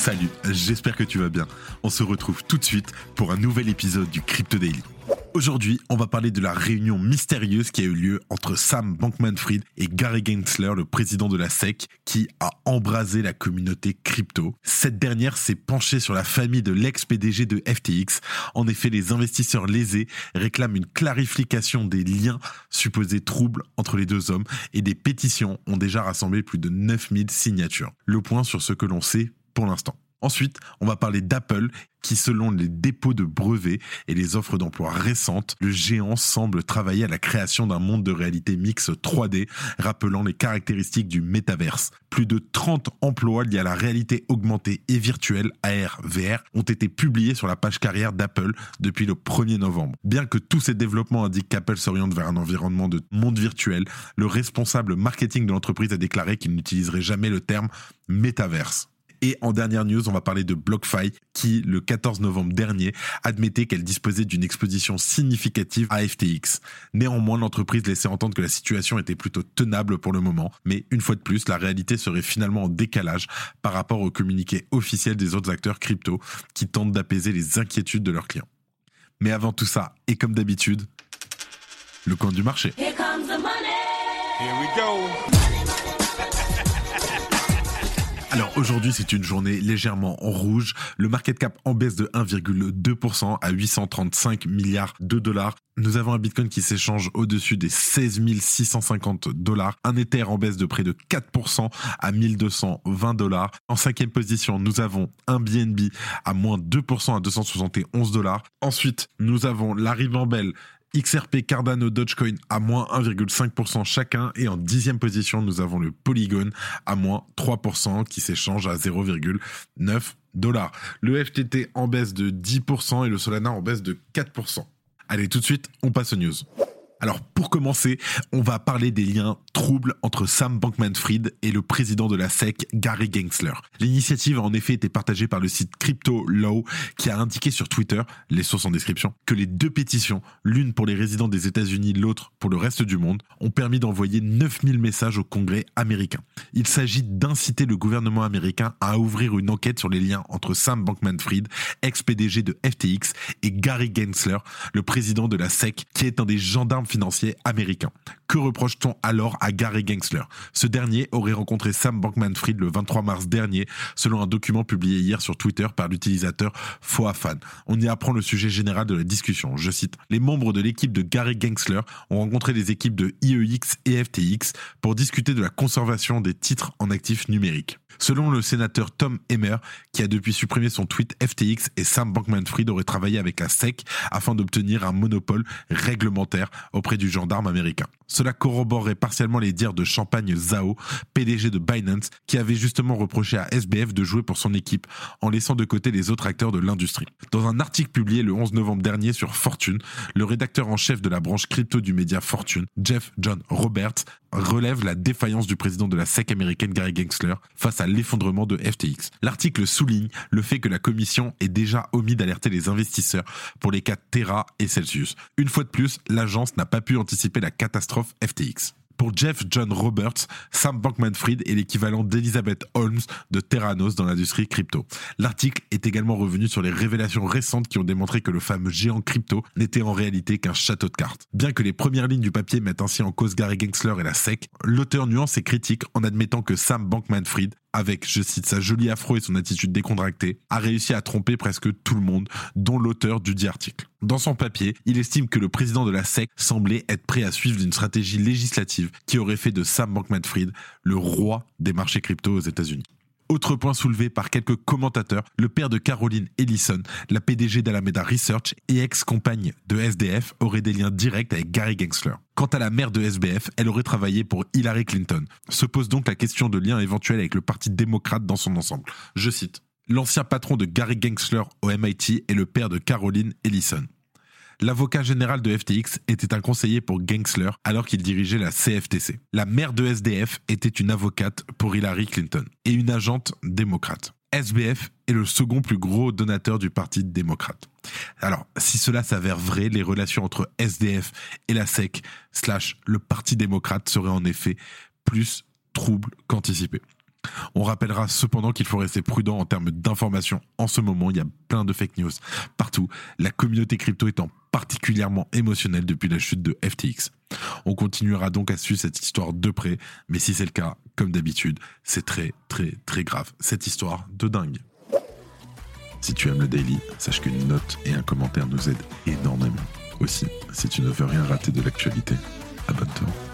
Salut, j'espère que tu vas bien. On se retrouve tout de suite pour un nouvel épisode du Crypto Daily. Aujourd'hui, on va parler de la réunion mystérieuse qui a eu lieu entre Sam Bankman-Fried et Gary Gensler, le président de la SEC, qui a embrasé la communauté crypto. Cette dernière s'est penchée sur la famille de l'ex-PDG de FTX. En effet, les investisseurs lésés réclament une clarification des liens supposés troubles entre les deux hommes et des pétitions ont déjà rassemblé plus de 9000 signatures. Le point sur ce que l'on sait Ensuite, on va parler d'Apple qui, selon les dépôts de brevets et les offres d'emploi récentes, le géant semble travailler à la création d'un monde de réalité mixte 3D, rappelant les caractéristiques du métaverse. Plus de 30 emplois liés à la réalité augmentée et virtuelle AR VR ont été publiés sur la page carrière d'Apple depuis le 1er novembre. Bien que tous ces développements indiquent qu'Apple s'oriente vers un environnement de monde virtuel, le responsable marketing de l'entreprise a déclaré qu'il n'utiliserait jamais le terme métaverse. Et en dernière news, on va parler de BlockFi qui, le 14 novembre dernier, admettait qu'elle disposait d'une exposition significative à FTX. Néanmoins, l'entreprise laissait entendre que la situation était plutôt tenable pour le moment, mais une fois de plus, la réalité serait finalement en décalage par rapport au communiqué officiel des autres acteurs crypto qui tentent d'apaiser les inquiétudes de leurs clients. Mais avant tout ça, et comme d'habitude, le coin du marché. Here comes the money. Here we go. Alors aujourd'hui, c'est une journée légèrement en rouge. Le market cap en baisse de 1,2% à 835 milliards de dollars. Nous avons un Bitcoin qui s'échange au-dessus des 16 650 dollars. Un Ether en baisse de près de 4% à 1220 dollars. En cinquième position, nous avons un BNB à moins 2% à 271 dollars. Ensuite, nous avons la Ribambelle XRP, Cardano, Dogecoin à moins 1,5% chacun. Et en dixième position, nous avons le Polygon à moins 3% qui s'échange à 0,9 dollars. Le FTT en baisse de 10% et le Solana en baisse de 4%. Allez, tout de suite, on passe aux news. Alors pour commencer, on va parler des liens troubles entre Sam Bankman-Fried et le président de la SEC, Gary Gensler. L'initiative a en effet été partagée par le site Crypto Law qui a indiqué sur Twitter, les sources en description, que les deux pétitions, l'une pour les résidents des États-Unis, l'autre pour le reste du monde, ont permis d'envoyer 9000 messages au Congrès américain. Il s'agit d'inciter le gouvernement américain à ouvrir une enquête sur les liens entre Sam Bankman-Fried, ex-PDG de FTX, et Gary Gensler, le président de la SEC, qui est un des gendarmes financier américain. Que reproche-t-on alors à Gary Gensler? Ce dernier aurait rencontré Sam Bankman-Fried le 23 mars dernier, selon un document publié hier sur Twitter par l'utilisateur Foafan. On y apprend le sujet général de la discussion. Je cite Les membres de l'équipe de Gary Gensler ont rencontré les équipes de IEX et FTX pour discuter de la conservation des titres en actifs numériques. Selon le sénateur Tom Emmer, qui a depuis supprimé son tweet, FTX et Sam Bankman-Fried auraient travaillé avec la SEC afin d'obtenir un monopole réglementaire auprès du gendarme américain. Cela corroborerait partiellement les dires de Champagne Zhao, PDG de Binance, qui avait justement reproché à SBF de jouer pour son équipe en laissant de côté les autres acteurs de l'industrie. Dans un article publié le 11 novembre dernier sur Fortune, le rédacteur en chef de la branche crypto du média Fortune, Jeff John Roberts, relève la défaillance du président de la SEC américaine Gary Gensler face à l'effondrement de FTX. L'article souligne le fait que la commission ait déjà omis d'alerter les investisseurs pour les cas Terra et Celsius. Une fois de plus, l'agence n'a pas pu anticiper la catastrophe FTX. Pour Jeff John Roberts, Sam Bankman-Fried est l'équivalent d'Elizabeth Holmes de Terranos dans l'industrie crypto. L'article est également revenu sur les révélations récentes qui ont démontré que le fameux géant crypto n'était en réalité qu'un château de cartes. Bien que les premières lignes du papier mettent ainsi en cause Gary Gensler et la SEC, l'auteur nuance et critique en admettant que Sam Bankman-Fried avec, je cite, sa jolie afro et son attitude décontractée, a réussi à tromper presque tout le monde, dont l'auteur du dit article. Dans son papier, il estime que le président de la SEC semblait être prêt à suivre une stratégie législative qui aurait fait de Sam Bankman-Fried le roi des marchés crypto aux États-Unis. Autre point soulevé par quelques commentateurs, le père de Caroline Ellison, la PDG d'Alameda Research et ex-compagne de SDF, aurait des liens directs avec Gary Gensler. Quant à la mère de SBF, elle aurait travaillé pour Hillary Clinton. Se pose donc la question de lien éventuel avec le Parti démocrate dans son ensemble. Je cite. L'ancien patron de Gary Gensler au MIT est le père de Caroline Ellison. L'avocat général de FTX était un conseiller pour Gensler alors qu'il dirigeait la CFTC. La mère de SDF était une avocate pour Hillary Clinton et une agente démocrate. SBF est le second plus gros donateur du Parti démocrate. Alors, si cela s'avère vrai, les relations entre SDF et la SEC slash le Parti démocrate seraient en effet plus troubles qu'anticipées. On rappellera cependant qu'il faut rester prudent en termes d'information. En ce moment, il y a plein de fake news partout. La communauté crypto étant particulièrement émotionnelle depuis la chute de FTX. On continuera donc à suivre cette histoire de près, mais si c'est le cas, comme d'habitude, c'est très très très grave. Cette histoire de dingue. Si tu aimes le daily, sache qu'une note et un commentaire nous aident énormément. Aussi, si tu ne veux rien rater de l'actualité, abonne-toi.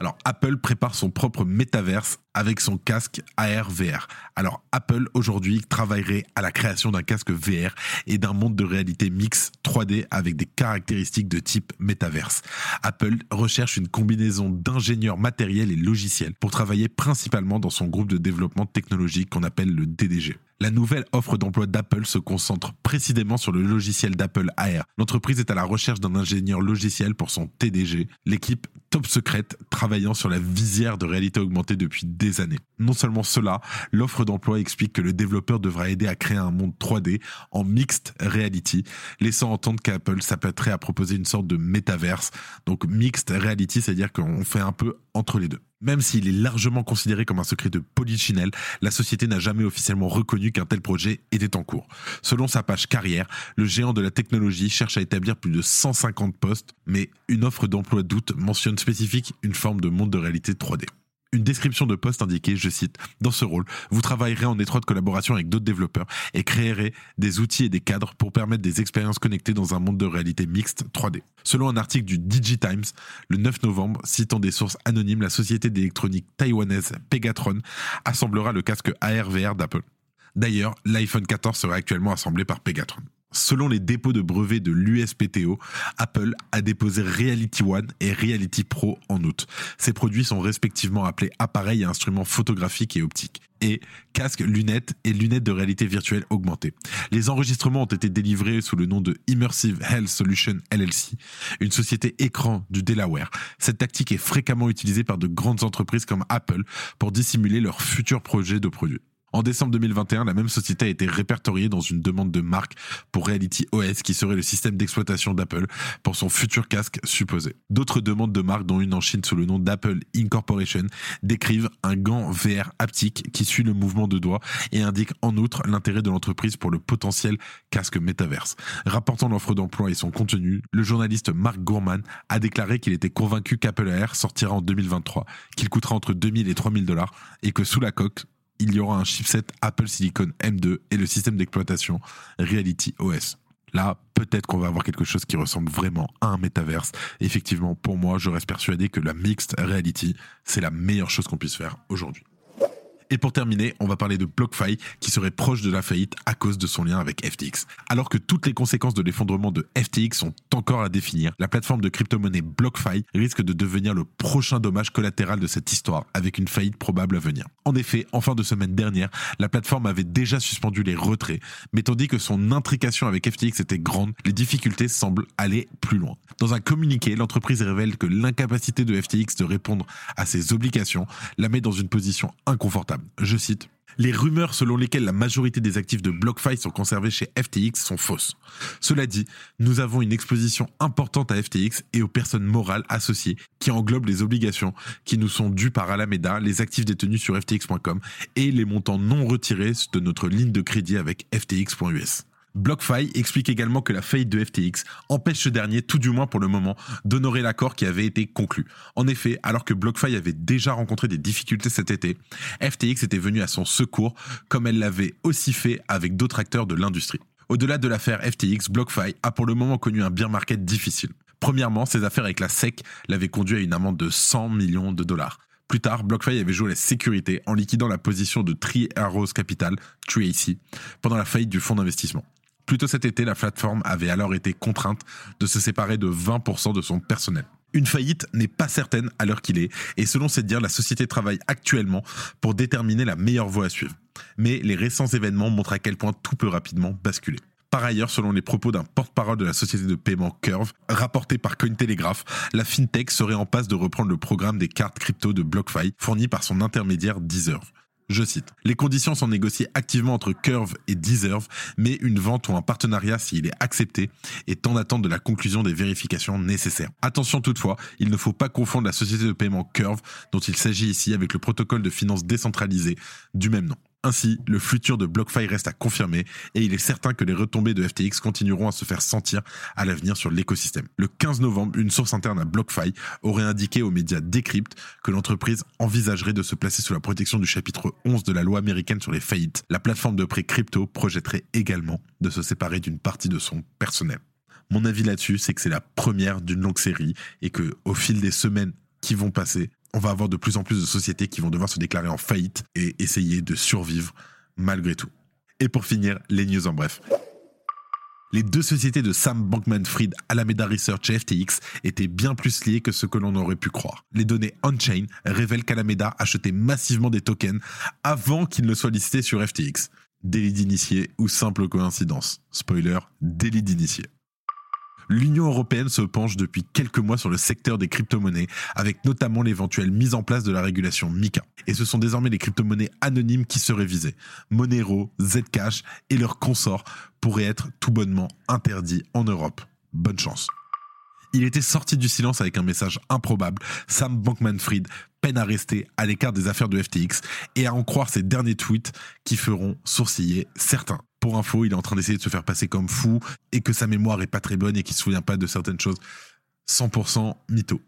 Alors Apple prépare son propre métaverse avec son casque AR VR. Alors Apple aujourd'hui travaillerait à la création d'un casque VR et d'un monde de réalité mix 3D avec des caractéristiques de type métaverse. Apple recherche une combinaison d'ingénieurs matériels et logiciels pour travailler principalement dans son groupe de développement technologique qu'on appelle le DDG. La nouvelle offre d'emploi d'Apple se concentre précisément sur le logiciel d'Apple AR. L'entreprise est à la recherche d'un ingénieur logiciel pour son TDG, l'équipe top secrète travaillant sur la visière de réalité augmentée depuis des années. Non seulement cela, l'offre d'emploi explique que le développeur devra aider à créer un monde 3D en mixed reality, laissant entendre qu'Apple s'apprêterait à proposer une sorte de métaverse. Donc mixed reality, c'est-à-dire qu'on fait un peu entre les deux. Même s'il est largement considéré comme un secret de polichinelle, la société n'a jamais officiellement reconnu qu'un tel projet était en cours. Selon sa page carrière, le géant de la technologie cherche à établir plus de 150 postes, mais une offre d'emploi d'août mentionne spécifique une forme de monde de réalité 3D une description de poste indiquée, je cite, Dans ce rôle, vous travaillerez en étroite collaboration avec d'autres développeurs et créerez des outils et des cadres pour permettre des expériences connectées dans un monde de réalité mixte 3D. Selon un article du DigiTimes, le 9 novembre, citant des sources anonymes, la société d'électronique taïwanaise Pegatron assemblera le casque AR-VR d'Apple. D'ailleurs, l'iPhone 14 serait actuellement assemblé par Pegatron. Selon les dépôts de brevets de l'USPTO, Apple a déposé Reality One et Reality Pro en août. Ces produits sont respectivement appelés appareils et instruments photographiques et optiques et casques, lunettes et lunettes de réalité virtuelle augmentée. Les enregistrements ont été délivrés sous le nom de Immersive Health Solution LLC, une société écran du Delaware. Cette tactique est fréquemment utilisée par de grandes entreprises comme Apple pour dissimuler leurs futurs projets de produits. En décembre 2021, la même société a été répertoriée dans une demande de marque pour Reality OS, qui serait le système d'exploitation d'Apple pour son futur casque supposé. D'autres demandes de marque, dont une en Chine sous le nom d'Apple Incorporation, décrivent un gant VR haptique qui suit le mouvement de doigts et indique en outre l'intérêt de l'entreprise pour le potentiel casque métaverse. Rapportant l'offre d'emploi et son contenu, le journaliste Mark Gourman a déclaré qu'il était convaincu qu'Apple AR sortira en 2023, qu'il coûtera entre 2000 et 3000 dollars et que sous la coque, il y aura un chipset Apple Silicon M2 et le système d'exploitation Reality OS. Là, peut-être qu'on va avoir quelque chose qui ressemble vraiment à un métaverse. Effectivement, pour moi, je reste persuadé que la mixed reality, c'est la meilleure chose qu'on puisse faire aujourd'hui. Et pour terminer, on va parler de BlockFi qui serait proche de la faillite à cause de son lien avec FTX. Alors que toutes les conséquences de l'effondrement de FTX sont encore à définir, la plateforme de crypto-monnaie BlockFi risque de devenir le prochain dommage collatéral de cette histoire avec une faillite probable à venir. En effet, en fin de semaine dernière, la plateforme avait déjà suspendu les retraits, mais tandis que son intrication avec FTX était grande, les difficultés semblent aller plus loin. Dans un communiqué, l'entreprise révèle que l'incapacité de FTX de répondre à ses obligations la met dans une position inconfortable. Je cite. Les rumeurs selon lesquelles la majorité des actifs de BlockFi sont conservés chez FTX sont fausses. Cela dit, nous avons une exposition importante à FTX et aux personnes morales associées qui englobent les obligations qui nous sont dues par Alameda, les actifs détenus sur FTX.com et les montants non retirés de notre ligne de crédit avec FTX.us. BlockFi explique également que la faillite de FTX empêche ce dernier, tout du moins pour le moment, d'honorer l'accord qui avait été conclu. En effet, alors que BlockFi avait déjà rencontré des difficultés cet été, FTX était venu à son secours, comme elle l'avait aussi fait avec d'autres acteurs de l'industrie. Au-delà de l'affaire FTX, BlockFi a pour le moment connu un bear market difficile. Premièrement, ses affaires avec la SEC l'avaient conduit à une amende de 100 millions de dollars. Plus tard, BlockFi avait joué la sécurité en liquidant la position de Three Arrows Capital, 3AC, pendant la faillite du fonds d'investissement. Plus tôt cet été, la plateforme avait alors été contrainte de se séparer de 20% de son personnel. Une faillite n'est pas certaine à l'heure qu'il est, et selon cette dire, la société travaille actuellement pour déterminer la meilleure voie à suivre. Mais les récents événements montrent à quel point tout peut rapidement basculer. Par ailleurs, selon les propos d'un porte-parole de la société de paiement Curve, rapporté par Cointelegraph, la fintech serait en passe de reprendre le programme des cartes crypto de BlockFi fourni par son intermédiaire Deserve. Je cite, Les conditions sont négociées activement entre Curve et Deserve, mais une vente ou un partenariat, s'il est accepté, est en attente de la conclusion des vérifications nécessaires. Attention toutefois, il ne faut pas confondre la société de paiement Curve, dont il s'agit ici, avec le protocole de finance décentralisé du même nom. Ainsi, le futur de BlockFi reste à confirmer et il est certain que les retombées de FTX continueront à se faire sentir à l'avenir sur l'écosystème. Le 15 novembre, une source interne à BlockFi aurait indiqué aux médias Decrypt que l'entreprise envisagerait de se placer sous la protection du chapitre 11 de la loi américaine sur les faillites. La plateforme de prêt crypto projetterait également de se séparer d'une partie de son personnel. Mon avis là-dessus, c'est que c'est la première d'une longue série et que au fil des semaines qui vont passer, on va avoir de plus en plus de sociétés qui vont devoir se déclarer en faillite et essayer de survivre malgré tout. Et pour finir, les news en bref. Les deux sociétés de Sam Bankman-Fried, Alameda Research et FTX étaient bien plus liées que ce que l'on aurait pu croire. Les données on-chain révèlent qu'Alameda achetait massivement des tokens avant qu'ils ne soient listés sur FTX. Délit d'initié ou simple coïncidence Spoiler, délit d'initié l'Union européenne se penche depuis quelques mois sur le secteur des crypto-monnaies, avec notamment l'éventuelle mise en place de la régulation MICA. Et ce sont désormais les crypto-monnaies anonymes qui seraient visées. Monero, Zcash et leurs consorts pourraient être tout bonnement interdits en Europe. Bonne chance. Il était sorti du silence avec un message improbable. Sam Bankman-Fried peine à rester à l'écart des affaires de FTX et à en croire ses derniers tweets qui feront sourciller certains pour info, il est en train d'essayer de se faire passer comme fou et que sa mémoire est pas très bonne et qu'il se souvient pas de certaines choses. 100% mytho.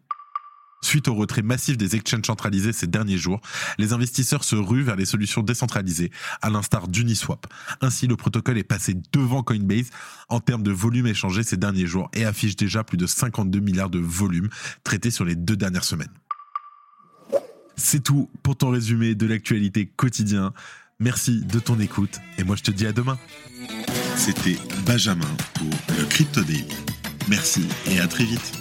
Suite au retrait massif des exchanges centralisés ces derniers jours, les investisseurs se ruent vers les solutions décentralisées, à l'instar d'Uniswap. Ainsi, le protocole est passé devant Coinbase en termes de volume échangé ces derniers jours et affiche déjà plus de 52 milliards de volume traités sur les deux dernières semaines. C'est tout pour ton résumé de l'actualité quotidien. Merci de ton écoute et moi je te dis à demain. C'était Benjamin pour le Crypto Daily. Merci et à très vite.